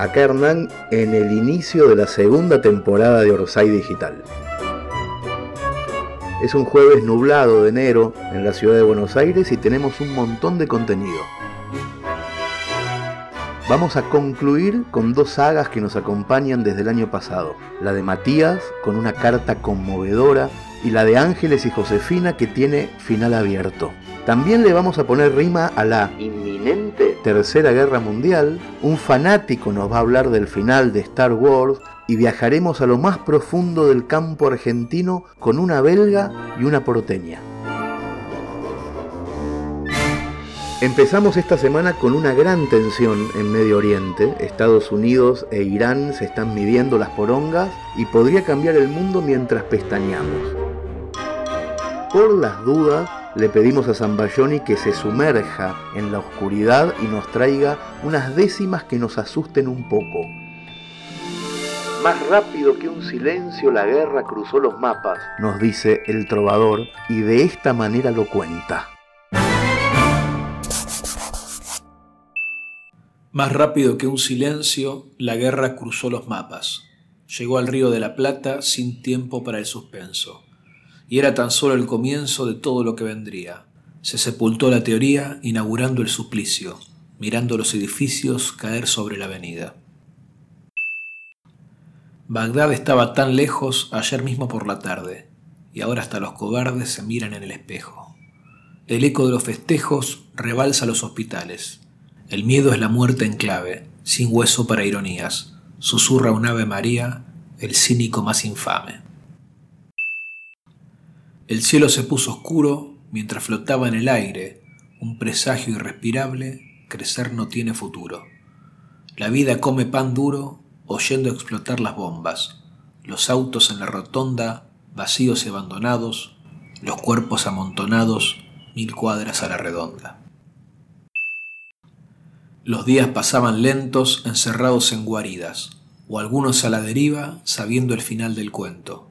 Acá Hernán en el inicio de la segunda temporada de Orsay Digital. Es un jueves nublado de enero en la ciudad de Buenos Aires y tenemos un montón de contenido. Vamos a concluir con dos sagas que nos acompañan desde el año pasado. La de Matías, con una carta conmovedora, y la de Ángeles y Josefina, que tiene final abierto. También le vamos a poner rima a la inminente Tercera Guerra Mundial. Un fanático nos va a hablar del final de Star Wars y viajaremos a lo más profundo del campo argentino con una belga y una porteña. Empezamos esta semana con una gran tensión en Medio Oriente. Estados Unidos e Irán se están midiendo las porongas y podría cambiar el mundo mientras pestañamos. Por las dudas, le pedimos a Zambayoni que se sumerja en la oscuridad y nos traiga unas décimas que nos asusten un poco. Más rápido que un silencio la guerra cruzó los mapas, nos dice el trovador, y de esta manera lo cuenta. Más rápido que un silencio, la guerra cruzó los mapas. Llegó al río de la Plata sin tiempo para el suspenso y era tan solo el comienzo de todo lo que vendría. Se sepultó la teoría inaugurando el suplicio, mirando los edificios caer sobre la avenida. Bagdad estaba tan lejos ayer mismo por la tarde, y ahora hasta los cobardes se miran en el espejo. El eco de los festejos rebalsa los hospitales. El miedo es la muerte en clave, sin hueso para ironías. Susurra un ave María, el cínico más infame. El cielo se puso oscuro mientras flotaba en el aire, un presagio irrespirable, crecer no tiene futuro. La vida come pan duro oyendo explotar las bombas, los autos en la rotonda, vacíos y abandonados, los cuerpos amontonados, mil cuadras a la redonda. Los días pasaban lentos, encerrados en guaridas, o algunos a la deriva, sabiendo el final del cuento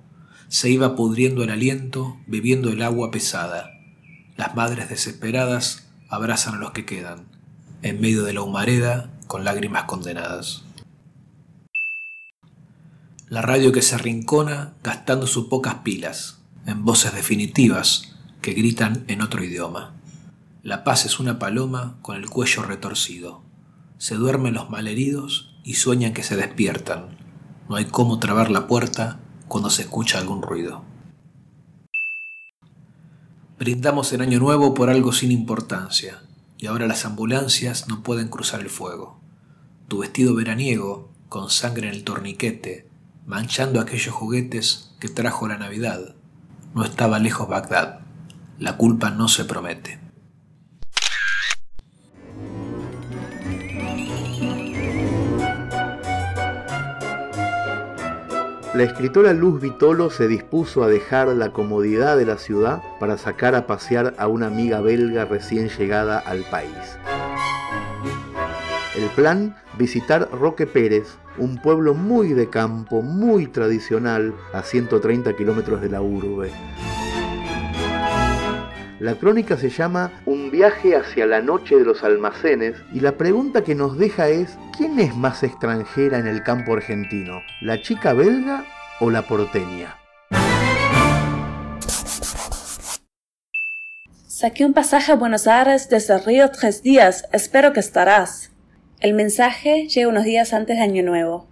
se iba pudriendo el aliento, bebiendo el agua pesada. Las madres desesperadas abrazan a los que quedan, en medio de la humareda, con lágrimas condenadas. La radio que se arrincona gastando sus pocas pilas, en voces definitivas que gritan en otro idioma. La paz es una paloma con el cuello retorcido. Se duermen los malheridos y sueñan que se despiertan. No hay cómo trabar la puerta cuando se escucha algún ruido. Brindamos el año nuevo por algo sin importancia, y ahora las ambulancias no pueden cruzar el fuego. Tu vestido veraniego, con sangre en el torniquete, manchando aquellos juguetes que trajo la Navidad, no estaba lejos Bagdad. La culpa no se promete. La escritora Luz Vitolo se dispuso a dejar la comodidad de la ciudad para sacar a pasear a una amiga belga recién llegada al país. El plan, visitar Roque Pérez, un pueblo muy de campo, muy tradicional, a 130 kilómetros de la urbe. La crónica se llama Un viaje hacia la noche de los almacenes y la pregunta que nos deja es, ¿quién es más extranjera en el campo argentino? ¿La chica belga o la porteña? Saqué un pasaje a Buenos Aires desde Río tres días, espero que estarás. El mensaje llega unos días antes de Año Nuevo.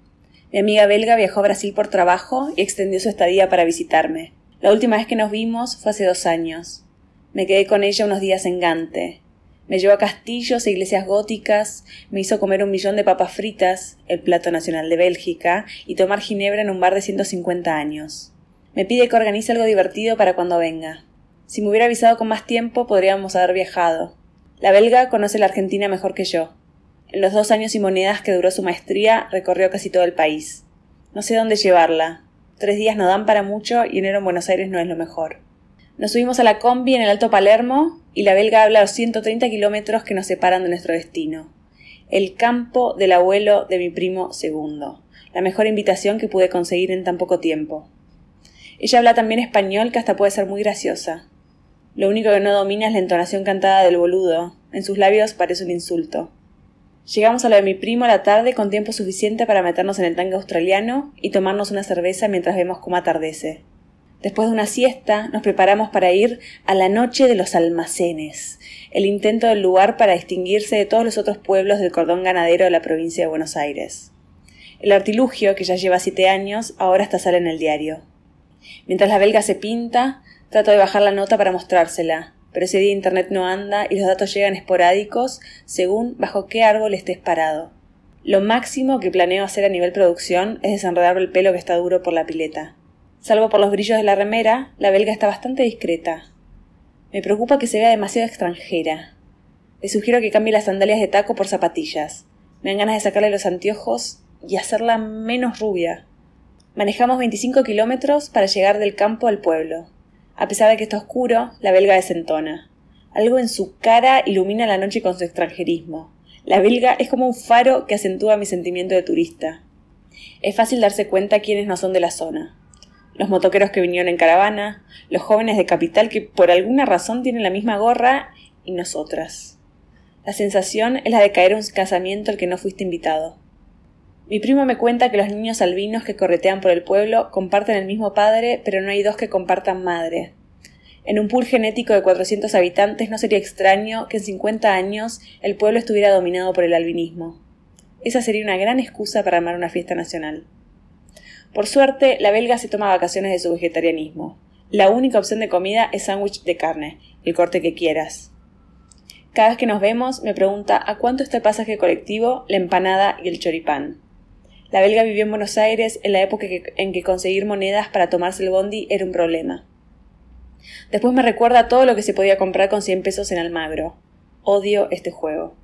Mi amiga belga viajó a Brasil por trabajo y extendió su estadía para visitarme. La última vez que nos vimos fue hace dos años. Me quedé con ella unos días en Gante. Me llevó a castillos e iglesias góticas, me hizo comer un millón de papas fritas, el plato nacional de Bélgica, y tomar ginebra en un bar de 150 años. Me pide que organice algo divertido para cuando venga. Si me hubiera avisado con más tiempo, podríamos haber viajado. La belga conoce la Argentina mejor que yo. En los dos años y monedas que duró su maestría, recorrió casi todo el país. No sé dónde llevarla. Tres días no dan para mucho y enero en Buenos Aires no es lo mejor. Nos subimos a la combi en el Alto Palermo y la belga habla los 130 kilómetros que nos separan de nuestro destino. El campo del abuelo de mi primo segundo. La mejor invitación que pude conseguir en tan poco tiempo. Ella habla también español que hasta puede ser muy graciosa. Lo único que no domina es la entonación cantada del boludo. En sus labios parece un insulto. Llegamos a lo de mi primo a la tarde con tiempo suficiente para meternos en el tanque australiano y tomarnos una cerveza mientras vemos cómo atardece. Después de una siesta, nos preparamos para ir a la noche de los almacenes, el intento del lugar para distinguirse de todos los otros pueblos del cordón ganadero de la provincia de Buenos Aires. El artilugio, que ya lleva siete años, ahora está sale en el diario. Mientras la belga se pinta, trato de bajar la nota para mostrársela, pero ese día internet no anda y los datos llegan esporádicos según bajo qué árbol estés parado. Lo máximo que planeo hacer a nivel producción es desenredar el pelo que está duro por la pileta. Salvo por los brillos de la remera, la belga está bastante discreta. Me preocupa que se vea demasiado extranjera. Le sugiero que cambie las sandalias de taco por zapatillas. Me dan ganas de sacarle los anteojos y hacerla menos rubia. Manejamos 25 kilómetros para llegar del campo al pueblo. A pesar de que está oscuro, la belga desentona. Algo en su cara ilumina la noche con su extranjerismo. La belga es como un faro que acentúa mi sentimiento de turista. Es fácil darse cuenta quiénes no son de la zona. Los motoqueros que vinieron en caravana, los jóvenes de capital que por alguna razón tienen la misma gorra y nosotras. La sensación es la de caer en un casamiento al que no fuiste invitado. Mi primo me cuenta que los niños albinos que corretean por el pueblo comparten el mismo padre, pero no hay dos que compartan madre. En un pool genético de 400 habitantes no sería extraño que en 50 años el pueblo estuviera dominado por el albinismo. Esa sería una gran excusa para armar una fiesta nacional. Por suerte, la belga se toma vacaciones de su vegetarianismo. La única opción de comida es sándwich de carne, el corte que quieras. Cada vez que nos vemos, me pregunta a cuánto está el pasaje colectivo, la empanada y el choripán. La belga vivió en Buenos Aires en la época en que conseguir monedas para tomarse el bondi era un problema. Después me recuerda todo lo que se podía comprar con 100 pesos en Almagro. Odio este juego.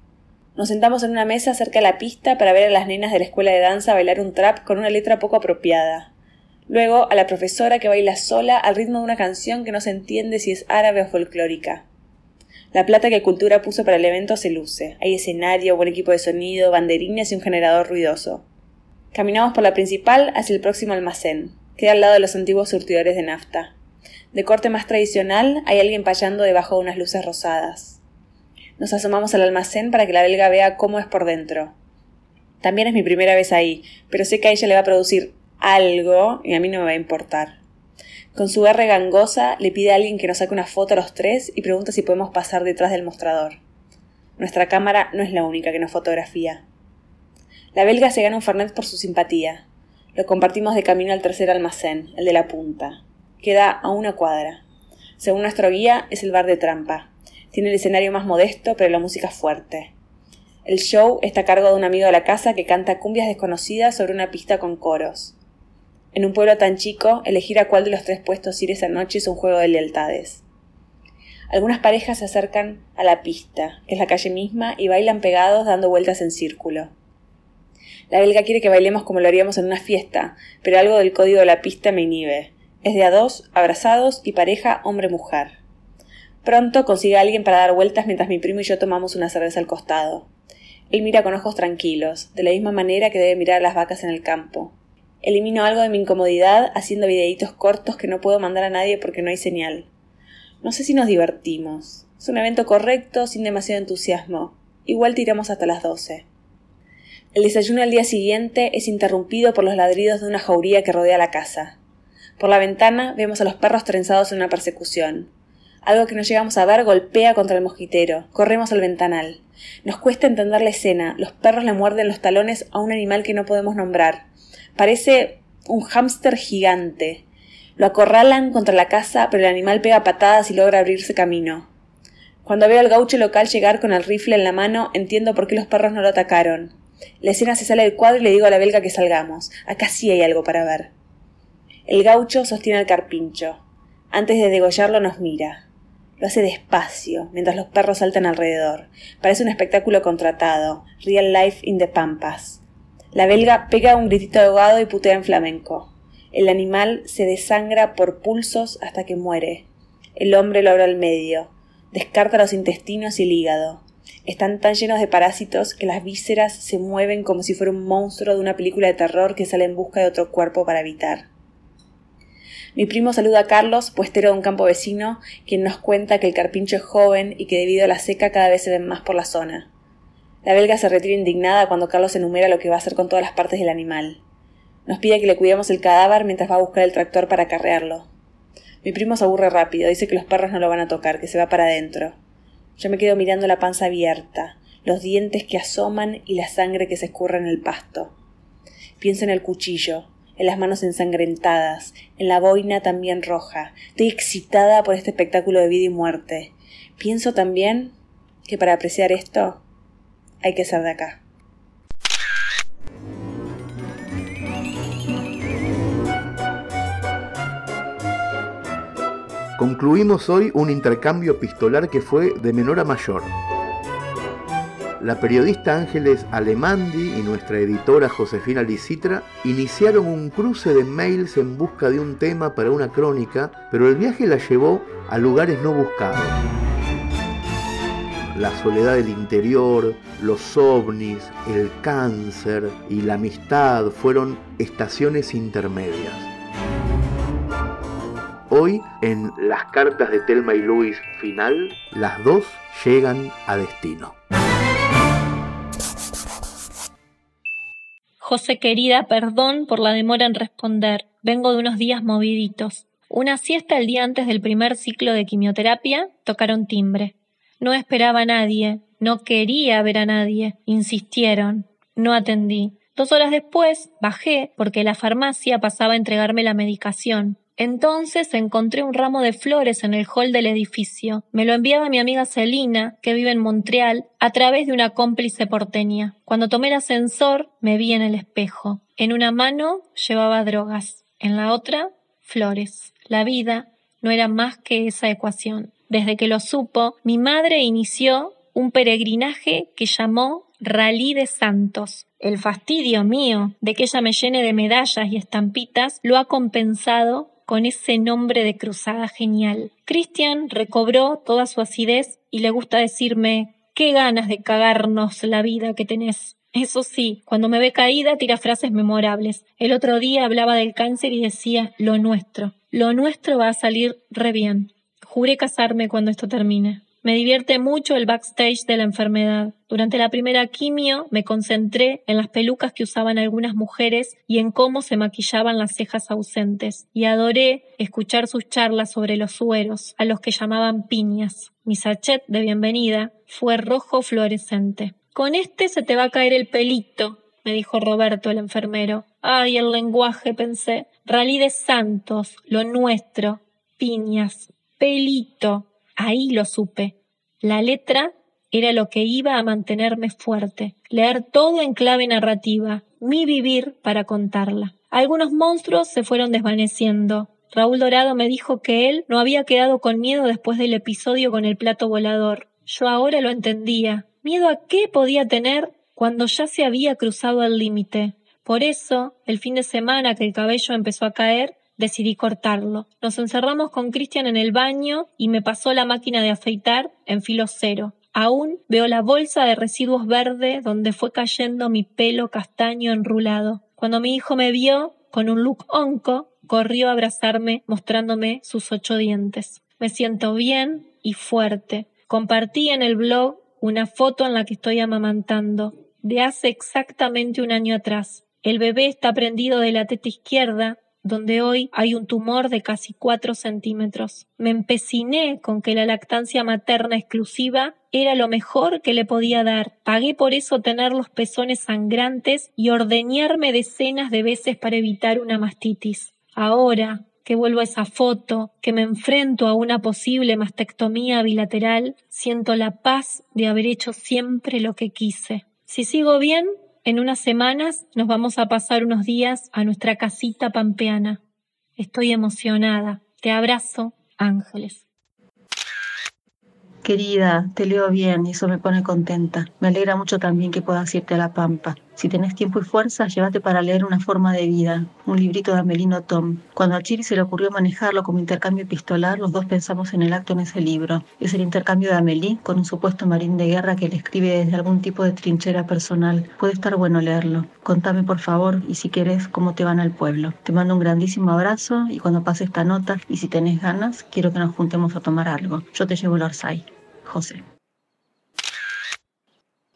Nos sentamos en una mesa cerca de la pista para ver a las nenas de la escuela de danza bailar un trap con una letra poco apropiada. Luego a la profesora que baila sola al ritmo de una canción que no se entiende si es árabe o folclórica. La plata que Cultura puso para el evento se luce. Hay escenario, buen equipo de sonido, banderines y un generador ruidoso. Caminamos por la principal hacia el próximo almacén. Queda al lado de los antiguos surtidores de nafta. De corte más tradicional hay alguien payando debajo de unas luces rosadas. Nos asomamos al almacén para que la belga vea cómo es por dentro. También es mi primera vez ahí, pero sé que a ella le va a producir algo y a mí no me va a importar. Con su R gangosa le pide a alguien que nos saque una foto a los tres y pregunta si podemos pasar detrás del mostrador. Nuestra cámara no es la única que nos fotografía. La belga se gana un Fernet por su simpatía. Lo compartimos de camino al tercer almacén, el de la punta. Queda a una cuadra. Según nuestro guía, es el bar de trampa. Tiene el escenario más modesto, pero la música fuerte. El show está a cargo de un amigo de la casa que canta cumbias desconocidas sobre una pista con coros. En un pueblo tan chico, elegir a cuál de los tres puestos ir esa noche es un juego de lealtades. Algunas parejas se acercan a la pista, que es la calle misma, y bailan pegados dando vueltas en círculo. La belga quiere que bailemos como lo haríamos en una fiesta, pero algo del código de la pista me inhibe. Es de a dos, abrazados y pareja hombre-mujer. Pronto consigue a alguien para dar vueltas mientras mi primo y yo tomamos una cerveza al costado. Él mira con ojos tranquilos, de la misma manera que debe mirar a las vacas en el campo. Elimino algo de mi incomodidad haciendo videitos cortos que no puedo mandar a nadie porque no hay señal. No sé si nos divertimos. Es un evento correcto, sin demasiado entusiasmo. Igual tiramos hasta las doce. El desayuno al día siguiente es interrumpido por los ladridos de una jauría que rodea la casa. Por la ventana vemos a los perros trenzados en una persecución. Algo que no llegamos a ver golpea contra el mosquitero. Corremos al ventanal. Nos cuesta entender la escena. Los perros le muerden los talones a un animal que no podemos nombrar. Parece un hámster gigante. Lo acorralan contra la casa, pero el animal pega patadas y logra abrirse camino. Cuando veo al gaucho local llegar con el rifle en la mano, entiendo por qué los perros no lo atacaron. La escena se sale del cuadro y le digo a la belga que salgamos. Acá sí hay algo para ver. El gaucho sostiene al carpincho. Antes de degollarlo nos mira. Lo hace despacio, mientras los perros saltan alrededor. Parece un espectáculo contratado. Real life in the pampas. La belga pega un gritito ahogado y putea en flamenco. El animal se desangra por pulsos hasta que muere. El hombre lo abre al medio. Descarta los intestinos y el hígado. Están tan llenos de parásitos que las vísceras se mueven como si fuera un monstruo de una película de terror que sale en busca de otro cuerpo para habitar. Mi primo saluda a Carlos, puestero de un campo vecino, quien nos cuenta que el carpincho es joven y que debido a la seca cada vez se ven más por la zona. La belga se retira indignada cuando Carlos enumera lo que va a hacer con todas las partes del animal. Nos pide que le cuidemos el cadáver mientras va a buscar el tractor para acarrearlo. Mi primo se aburre rápido, dice que los perros no lo van a tocar, que se va para adentro. Yo me quedo mirando la panza abierta, los dientes que asoman y la sangre que se escurre en el pasto. Pienso en el cuchillo, en las manos ensangrentadas, en la boina también roja. Estoy excitada por este espectáculo de vida y muerte. Pienso también que para apreciar esto hay que ser de acá. Concluimos hoy un intercambio epistolar que fue de menor a mayor. La periodista Ángeles Alemandi y nuestra editora Josefina Licitra iniciaron un cruce de mails en busca de un tema para una crónica, pero el viaje la llevó a lugares no buscados. La soledad del interior, los ovnis, el cáncer y la amistad fueron estaciones intermedias. Hoy, en Las cartas de Telma y Luis final, las dos llegan a destino. José querida, perdón por la demora en responder. Vengo de unos días moviditos. Una siesta el día antes del primer ciclo de quimioterapia, tocaron timbre. No esperaba a nadie, no quería ver a nadie. Insistieron. No atendí. Dos horas después bajé porque la farmacia pasaba a entregarme la medicación. Entonces encontré un ramo de flores en el hall del edificio. Me lo enviaba mi amiga Celina, que vive en Montreal, a través de una cómplice porteña. Cuando tomé el ascensor, me vi en el espejo. En una mano llevaba drogas, en la otra, flores. La vida no era más que esa ecuación. Desde que lo supo, mi madre inició un peregrinaje que llamó Rally de Santos. El fastidio mío de que ella me llene de medallas y estampitas lo ha compensado con ese nombre de cruzada genial. Christian recobró toda su acidez y le gusta decirme qué ganas de cagarnos la vida que tenés. Eso sí, cuando me ve caída tira frases memorables. El otro día hablaba del cáncer y decía lo nuestro. Lo nuestro va a salir re bien. Juré casarme cuando esto termine. Me divierte mucho el backstage de la enfermedad. Durante la primera quimio me concentré en las pelucas que usaban algunas mujeres y en cómo se maquillaban las cejas ausentes. Y adoré escuchar sus charlas sobre los sueros, a los que llamaban piñas. Mi sachet de bienvenida fue rojo fluorescente. Con este se te va a caer el pelito, me dijo Roberto el enfermero. Ay, el lenguaje, pensé. Rally de Santos, lo nuestro. Piñas. Pelito. Ahí lo supe. La letra era lo que iba a mantenerme fuerte, leer todo en clave narrativa, mi vivir para contarla. Algunos monstruos se fueron desvaneciendo. Raúl Dorado me dijo que él no había quedado con miedo después del episodio con el plato volador. Yo ahora lo entendía. ¿Miedo a qué podía tener cuando ya se había cruzado el límite? Por eso, el fin de semana que el cabello empezó a caer, decidí cortarlo. Nos encerramos con Cristian en el baño y me pasó la máquina de afeitar en filo cero. Aún veo la bolsa de residuos verde donde fue cayendo mi pelo castaño enrulado. Cuando mi hijo me vio, con un look onco, corrió a abrazarme mostrándome sus ocho dientes. Me siento bien y fuerte. Compartí en el blog una foto en la que estoy amamantando, de hace exactamente un año atrás. El bebé está prendido de la teta izquierda donde hoy hay un tumor de casi cuatro centímetros. Me empeciné con que la lactancia materna exclusiva era lo mejor que le podía dar. Pagué por eso tener los pezones sangrantes y ordeñarme decenas de veces para evitar una mastitis. Ahora, que vuelvo a esa foto, que me enfrento a una posible mastectomía bilateral, siento la paz de haber hecho siempre lo que quise. Si sigo bien, en unas semanas nos vamos a pasar unos días a nuestra casita pampeana. Estoy emocionada. Te abrazo, Ángeles. Querida, te leo bien y eso me pone contenta. Me alegra mucho también que puedas irte a La Pampa. Si tenés tiempo y fuerza, llévate para leer Una forma de vida, un librito de Amelino Tom. Cuando a Chiri se le ocurrió manejarlo como intercambio epistolar, los dos pensamos en el acto en ese libro. Es el intercambio de Amelie con un supuesto marín de guerra que le escribe desde algún tipo de trinchera personal. Puede estar bueno leerlo. Contame por favor y si querés cómo te van al pueblo. Te mando un grandísimo abrazo y cuando pase esta nota y si tenés ganas, quiero que nos juntemos a tomar algo. Yo te llevo el Orsay. José.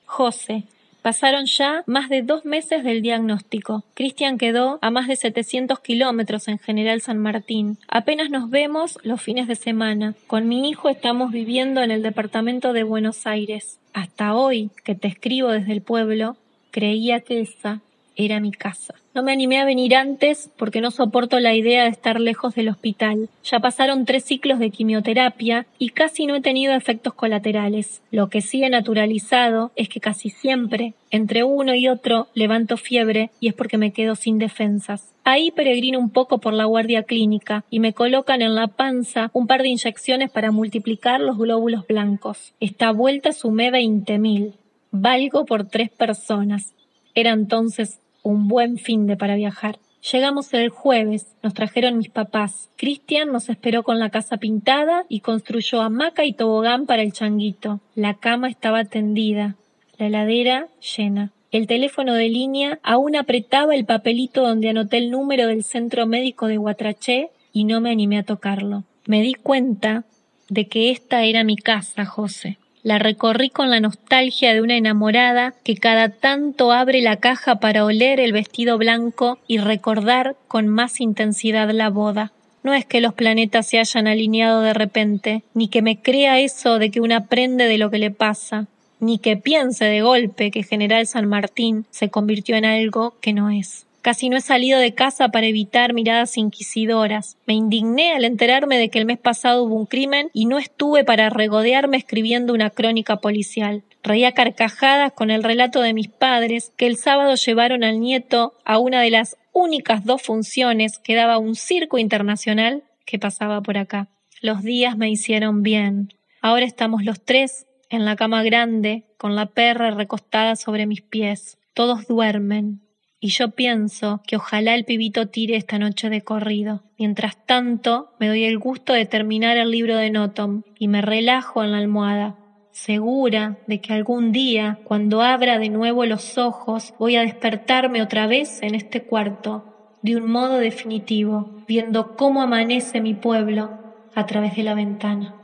José, Pasaron ya más de dos meses del diagnóstico. Cristian quedó a más de 700 kilómetros en General San Martín. Apenas nos vemos los fines de semana. Con mi hijo estamos viviendo en el departamento de Buenos Aires. Hasta hoy, que te escribo desde el pueblo, creía que esa era mi casa. No me animé a venir antes porque no soporto la idea de estar lejos del hospital. Ya pasaron tres ciclos de quimioterapia y casi no he tenido efectos colaterales. Lo que sí he naturalizado es que casi siempre, entre uno y otro, levanto fiebre y es porque me quedo sin defensas. Ahí peregrino un poco por la guardia clínica y me colocan en la panza un par de inyecciones para multiplicar los glóbulos blancos. Esta vuelta sumé veinte mil. Valgo por tres personas. Era entonces un buen fin de para viajar. Llegamos el jueves, nos trajeron mis papás. Cristian nos esperó con la casa pintada y construyó hamaca y tobogán para el changuito. La cama estaba tendida, la heladera llena. El teléfono de línea aún apretaba el papelito donde anoté el número del centro médico de Guatraché y no me animé a tocarlo. Me di cuenta de que esta era mi casa, José. La recorrí con la nostalgia de una enamorada que cada tanto abre la caja para oler el vestido blanco y recordar con más intensidad la boda. No es que los planetas se hayan alineado de repente, ni que me crea eso de que una aprende de lo que le pasa, ni que piense de golpe que General San Martín se convirtió en algo que no es. Casi no he salido de casa para evitar miradas inquisidoras. Me indigné al enterarme de que el mes pasado hubo un crimen y no estuve para regodearme escribiendo una crónica policial. Reía carcajadas con el relato de mis padres que el sábado llevaron al nieto a una de las únicas dos funciones que daba un circo internacional que pasaba por acá. Los días me hicieron bien. Ahora estamos los tres en la cama grande, con la perra recostada sobre mis pies. Todos duermen, y yo pienso que ojalá el pibito tire esta noche de corrido. Mientras tanto, me doy el gusto de terminar el libro de Notom y me relajo en la almohada, segura de que algún día, cuando abra de nuevo los ojos, voy a despertarme otra vez en este cuarto, de un modo definitivo, viendo cómo amanece mi pueblo a través de la ventana.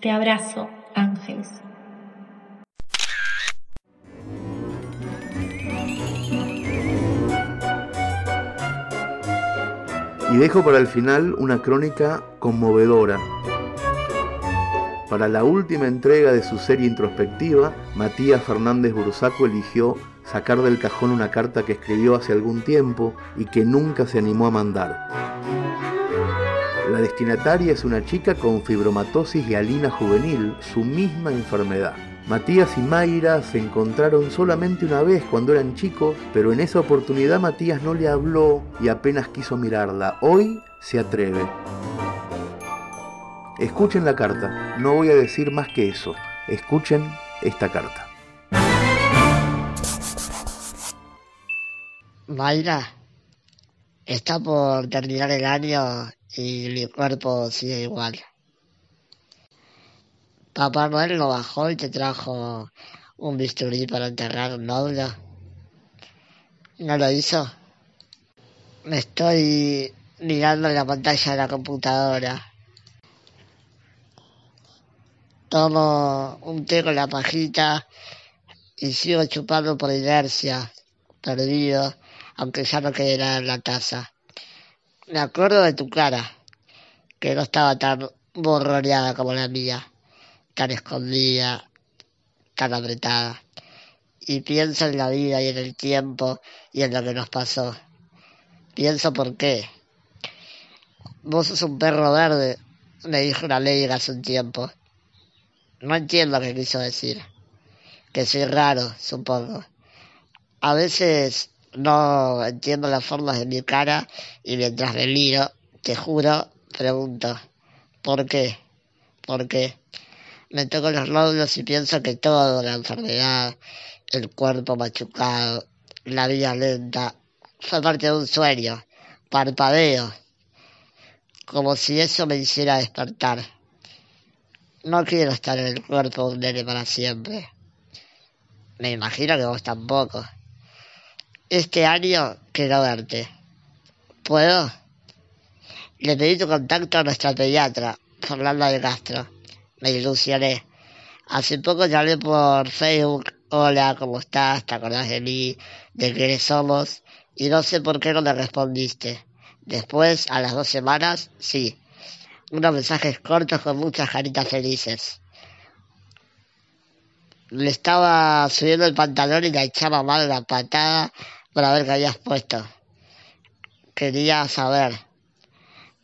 Te abrazo, Ángeles. Y dejo para el final una crónica conmovedora. Para la última entrega de su serie introspectiva, Matías Fernández Bursaco eligió sacar del cajón una carta que escribió hace algún tiempo y que nunca se animó a mandar. La destinataria es una chica con fibromatosis y alina juvenil, su misma enfermedad. Matías y Mayra se encontraron solamente una vez cuando eran chicos, pero en esa oportunidad Matías no le habló y apenas quiso mirarla. Hoy se atreve. Escuchen la carta, no voy a decir más que eso. Escuchen esta carta. Mayra, está por terminar el año y mi cuerpo sigue igual. Papá Noel lo bajó y te trajo un bisturí para enterrar un nódulo. ¿No lo hizo? Me estoy mirando la pantalla de la computadora. Tomo un té con la pajita y sigo chupando por inercia, perdido, aunque ya no quede nada en la taza. Me acuerdo de tu cara, que no estaba tan borroneada como la mía tan escondida, tan apretada. Y pienso en la vida y en el tiempo y en lo que nos pasó. Pienso por qué. Vos sos un perro verde, me dijo una ley hace un tiempo. No entiendo qué quiso decir. Que soy raro, supongo. A veces no entiendo las formas de mi cara y mientras me miro, te juro, pregunto, ¿por qué? ¿Por qué? Me toco los nódulos y pienso que todo, la enfermedad, el cuerpo machucado, la vida lenta, fue parte de un sueño, parpadeo, como si eso me hiciera despertar. No quiero estar en el cuerpo de un nene para siempre. Me imagino que vos tampoco. Este año quiero verte. ¿Puedo? Le pedí tu contacto a nuestra pediatra, Fernanda de Castro me ilusioné. Hace poco llamé por Facebook hola, ¿cómo estás? ¿Te acordás de mí? ¿De quiénes somos? Y no sé por qué no le respondiste. Después, a las dos semanas, sí. Unos mensajes cortos con muchas caritas felices. Le estaba subiendo el pantalón y le echaba mal la patada para ver qué habías puesto. Quería saber.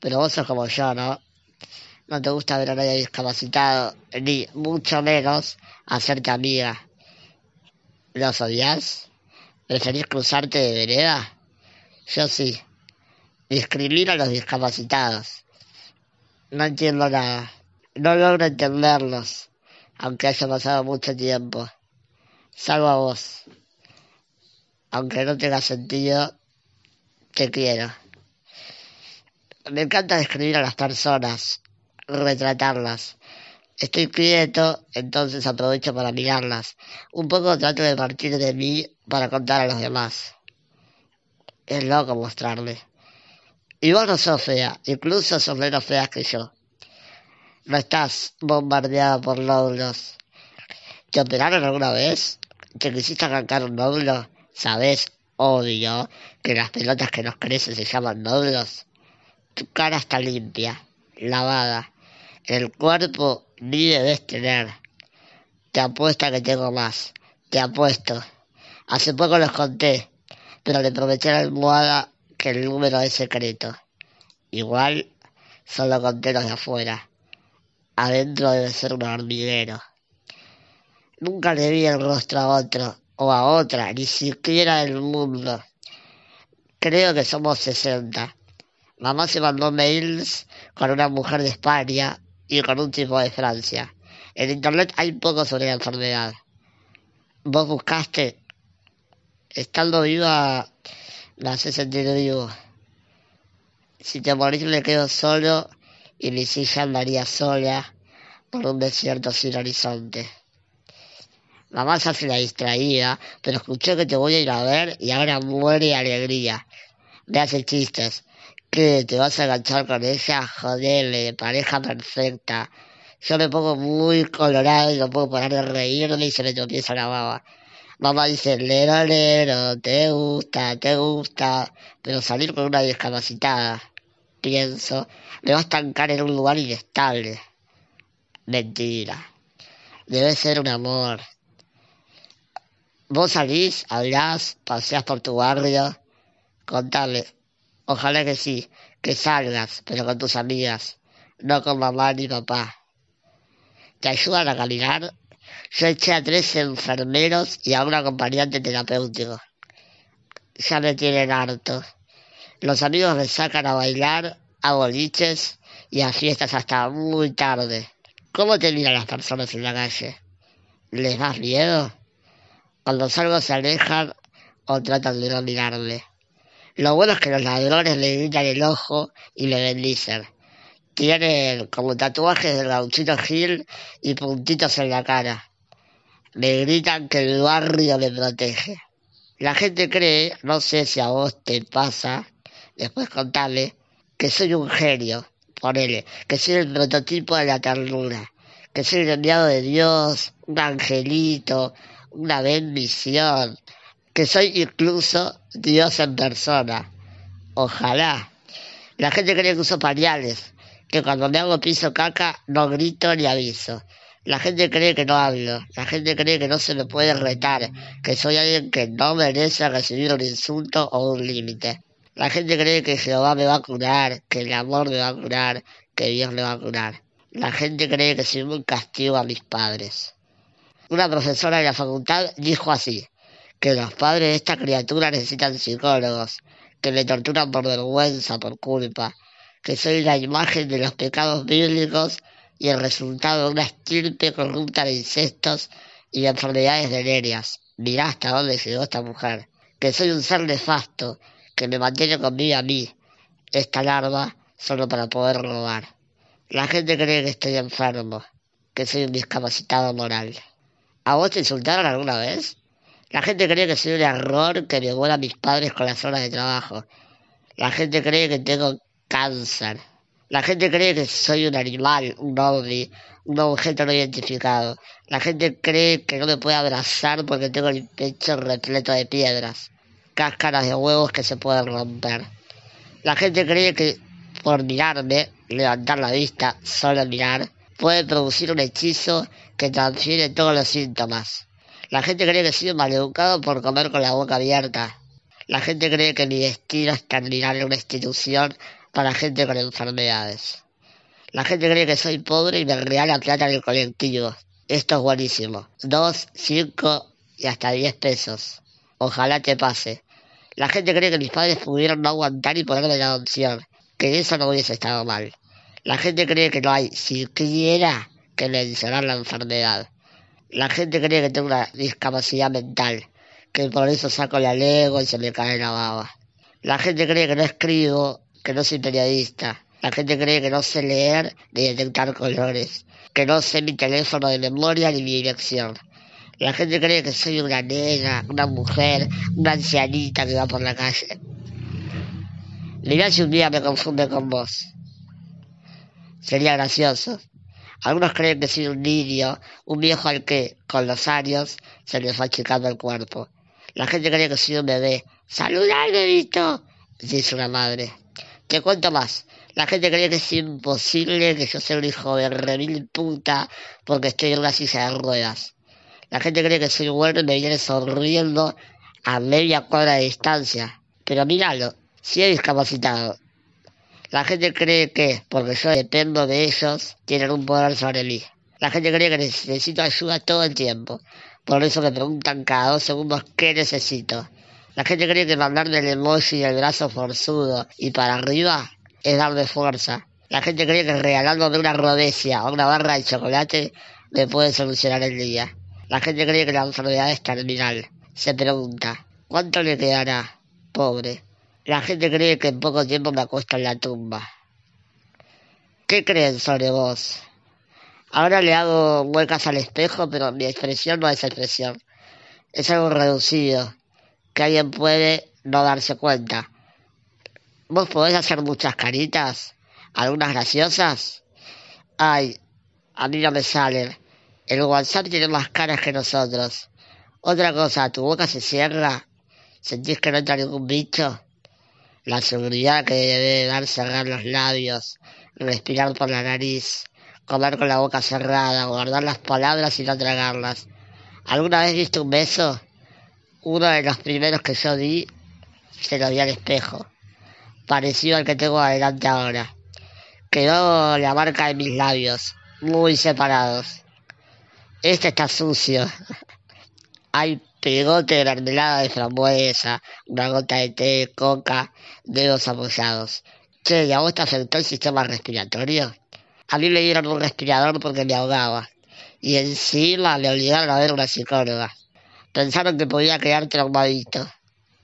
Pero vos sos como yo, ¿no? No te gusta ver a nadie discapacitado, ni mucho menos hacerte amiga. ¿Los odias? ¿Preferís cruzarte de vereda? Yo sí. Discrimina a los discapacitados. No entiendo nada. No logro entenderlos, aunque haya pasado mucho tiempo. Salvo a vos. Aunque no tenga sentido, te quiero. Me encanta describir a las personas, retratarlas. Estoy quieto, entonces aprovecho para mirarlas. Un poco trato de partir de mí para contar a los demás. Es loco mostrarle. Y vos no sos fea, incluso sos menos fea que yo. No estás bombardeada por nódulos. ¿Te operaron alguna vez? ¿Te quisiste arrancar un nódulo? ¿Sabes, obvio, que las pelotas que nos crecen se llaman nódulos? Tu cara está limpia, lavada. El cuerpo ni debes tener. Te apuesto que tengo más. Te apuesto. Hace poco los conté, pero le prometí a la almohada que el número es secreto. Igual solo conté los de afuera. Adentro debe ser un hormiguero. Nunca le vi el rostro a otro o a otra, ni siquiera del mundo. Creo que somos sesenta. Mamá se mandó mails con una mujer de España y con un tipo de Francia. En internet hay poco sobre la enfermedad. Vos buscaste, estando viva, la hace sentir vivo. Si te morís me quedo solo y mi silla andaría sola por un desierto sin horizonte. Mamá se hace la distraída, pero escuché que te voy a ir a ver y ahora muere de alegría. Me hace chistes. ¿Qué? ¿Te vas a enganchar con ella? Joderle, pareja perfecta. Yo me pongo muy colorado y no puedo parar de reírme y se me tropieza la baba. Mamá dice, lero, lero, te gusta, te gusta, pero salir con una discapacitada, pienso, me va a estancar en un lugar inestable. Mentira. Debe ser un amor. Vos salís, hablás, paseás por tu barrio, contale. Ojalá que sí, que salgas, pero con tus amigas, no con mamá ni papá. ¿Te ayudan a caminar? Yo eché a tres enfermeros y a un acompañante terapéutico. Ya me tienen harto. Los amigos me sacan a bailar, a boliches y a fiestas hasta muy tarde. ¿Cómo te miran las personas en la calle? ¿Les das miedo? Cuando salgo se alejan o tratan de no mirarme. Lo bueno es que los ladrones le gritan el ojo y le bendicen. Tienen como tatuajes del gauchito Gil y puntitos en la cara. Me gritan que el barrio me protege. La gente cree, no sé si a vos te pasa, después contale, que soy un genio, ponele, que soy el prototipo de la ternura, que soy el enviado de Dios, un angelito, una bendición, que soy incluso Dios en persona. Ojalá. La gente cree que uso pañales, que cuando me hago piso caca no grito ni aviso. La gente cree que no hablo, la gente cree que no se me puede retar, que soy alguien que no merece recibir un insulto o un límite. La gente cree que Jehová me va a curar, que el amor me va a curar, que Dios me va a curar. La gente cree que soy un castigo a mis padres. Una profesora de la facultad dijo así, que los padres de esta criatura necesitan psicólogos, que le torturan por vergüenza, por culpa, que soy la imagen de los pecados bíblicos y el resultado de una estirpe corrupta de incestos y de enfermedades venéreas. Mirá hasta dónde llegó esta mujer. Que soy un ser nefasto, que me mantiene conmigo a mí, esta larva, solo para poder robar. La gente cree que estoy enfermo, que soy un discapacitado moral. ¿A vos te insultaron alguna vez? La gente cree que soy un error que me vuelan mis padres con las horas de trabajo. La gente cree que tengo cáncer. La gente cree que soy un animal, un ovni, un objeto no identificado. La gente cree que no me puede abrazar porque tengo el pecho repleto de piedras, cáscaras de huevos que se pueden romper. La gente cree que por mirarme, levantar la vista, solo mirar, puede producir un hechizo que transfiere todos los síntomas. La gente cree que soy maleducado por comer con la boca abierta. La gente cree que mi destino es terminar en una institución para gente con enfermedades. La gente cree que soy pobre y me regala plata en el colectivo. Esto es buenísimo. Dos, cinco y hasta diez pesos. Ojalá te pase. La gente cree que mis padres pudieron no aguantar y ponerme la adopción. Que eso no hubiese estado mal. La gente cree que no hay siquiera que mencionar la enfermedad. La gente cree que tengo una discapacidad mental, que por eso saco la lengua y se me cae la baba. La gente cree que no escribo, que no soy periodista. La gente cree que no sé leer ni detectar colores, que no sé mi teléfono de memoria ni mi dirección. La gente cree que soy una nena, una mujer, una ancianita que va por la calle. Mirá si un día me confunde con vos sería gracioso. Algunos creen que soy un niño, un viejo al que, con los años, se le fue achicando el cuerpo. La gente cree que soy un bebé. ¡Saludar, bebito! dice una madre. Te cuento más. La gente cree que es imposible que yo sea un hijo de remil puta porque estoy en una silla de ruedas. La gente cree que soy bueno y me viene sonriendo a media cuadra de distancia. Pero míralo, si he discapacitado, la gente cree que, porque yo dependo de ellos, tienen un poder sobre mí. La gente cree que necesito ayuda todo el tiempo. Por eso me preguntan cada dos segundos qué necesito. La gente cree que mandarme el emoji del brazo forzudo y para arriba es darme fuerza. La gente cree que regalándome una rodecia o una barra de chocolate me puede solucionar el día. La gente cree que la enfermedad es terminal. Se pregunta, ¿cuánto le quedará? Pobre. La gente cree que en poco tiempo me acuesto en la tumba. ¿Qué creen sobre vos? Ahora le hago huecas al espejo, pero mi expresión no es expresión. Es algo reducido, que alguien puede no darse cuenta. ¿Vos podés hacer muchas caritas? ¿Algunas graciosas? Ay, a mí no me salen. El WhatsApp tiene más caras que nosotros. Otra cosa, ¿tu boca se cierra? ¿Sentís que no entra ningún bicho? La seguridad que debe dar cerrar los labios, respirar por la nariz, comer con la boca cerrada, guardar las palabras y no tragarlas. ¿Alguna vez viste un beso? Uno de los primeros que yo di se lo di al espejo, parecido al que tengo adelante ahora. Quedó la marca de mis labios, muy separados. Este está sucio. Hay pegote de mermelada de frambuesa, una gota de té, coca, dedos apoyados. Che, ¿y a vos te afectó el sistema respiratorio? A mí me dieron un respirador porque me ahogaba. Y encima me obligaron a ver una psicóloga. Pensaron que podía quedar traumadito.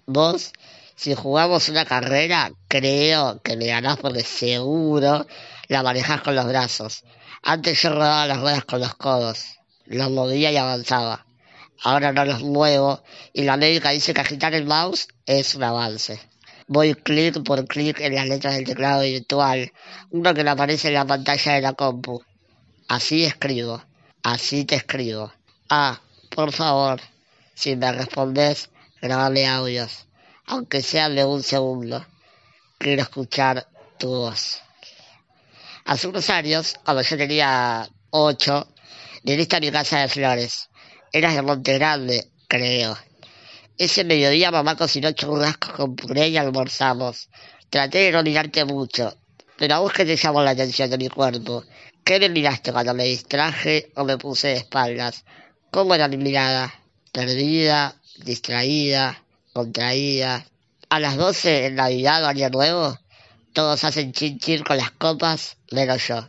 Vos, si jugamos una carrera, creo que me ganás porque seguro la manejás con los brazos. Antes yo rodaba las ruedas con los codos. Los movía y avanzaba ahora no los muevo y la médica dice que agitar el mouse es un avance. Voy clic por clic en las letras del teclado virtual, uno que le aparece en la pantalla de la compu. Así escribo, así te escribo. Ah, por favor, si me respondes, grabame audios, aunque sean de un segundo. Quiero escuchar tu voz. Hace unos años, cuando yo tenía ocho, viniste a mi casa de flores Monte Grande, creo. Ese mediodía mamá cocinó churrascos con puré y almorzamos. Traté de no mirarte mucho, pero a vos que te llamó la atención de mi cuerpo. ¿Qué me miraste cuando me distraje o me puse de espaldas? ¿Cómo era mi mirada? Perdida, distraída, contraída. A las doce en Navidad o Año Nuevo, todos hacen chin con las copas, menos yo.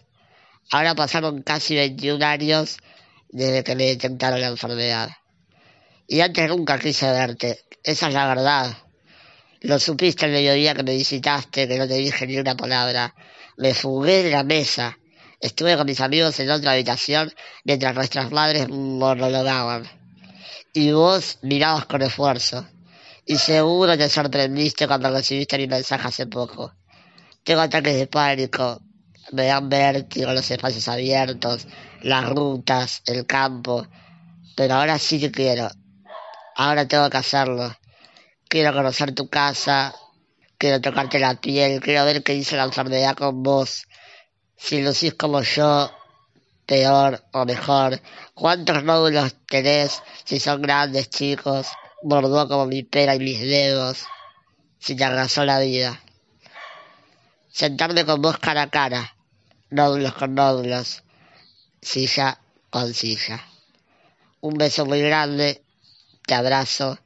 Ahora pasaron casi 21 años desde que le detectaron la enfermedad. Y antes nunca quise verte, esa es la verdad. Lo supiste el mediodía que me visitaste, que no te dije ni una palabra. Me fugué de la mesa. Estuve con mis amigos en otra habitación mientras nuestras madres monologaban. Y vos mirabas con esfuerzo. Y seguro te sorprendiste cuando recibiste mi mensaje hace poco. Tengo ataques de pánico. me dan vértigo los espacios abiertos, las rutas, el campo. Pero ahora sí que quiero. Ahora tengo que hacerlo. Quiero conocer tu casa, quiero tocarte la piel, quiero ver qué dice la enfermedad con vos. Si lucís como yo, peor o mejor. ¿Cuántos nódulos tenés? Si son grandes, chicos. Bordó como mi pera y mis dedos. Si te arrasó la vida. Sentarme con vos cara a cara. Nódulos con nódulos. Silla con silla. Un beso muy grande. Te abrazo,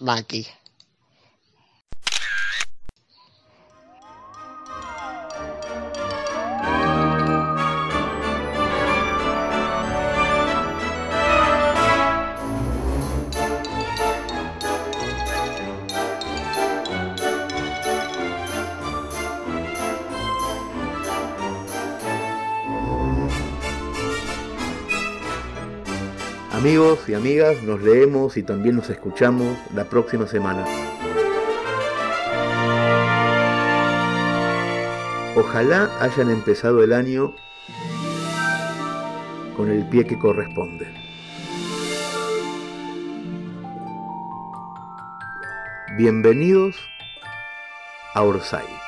Mati. Amigos y amigas, nos leemos y también nos escuchamos la próxima semana. Ojalá hayan empezado el año con el pie que corresponde. Bienvenidos a Orsay.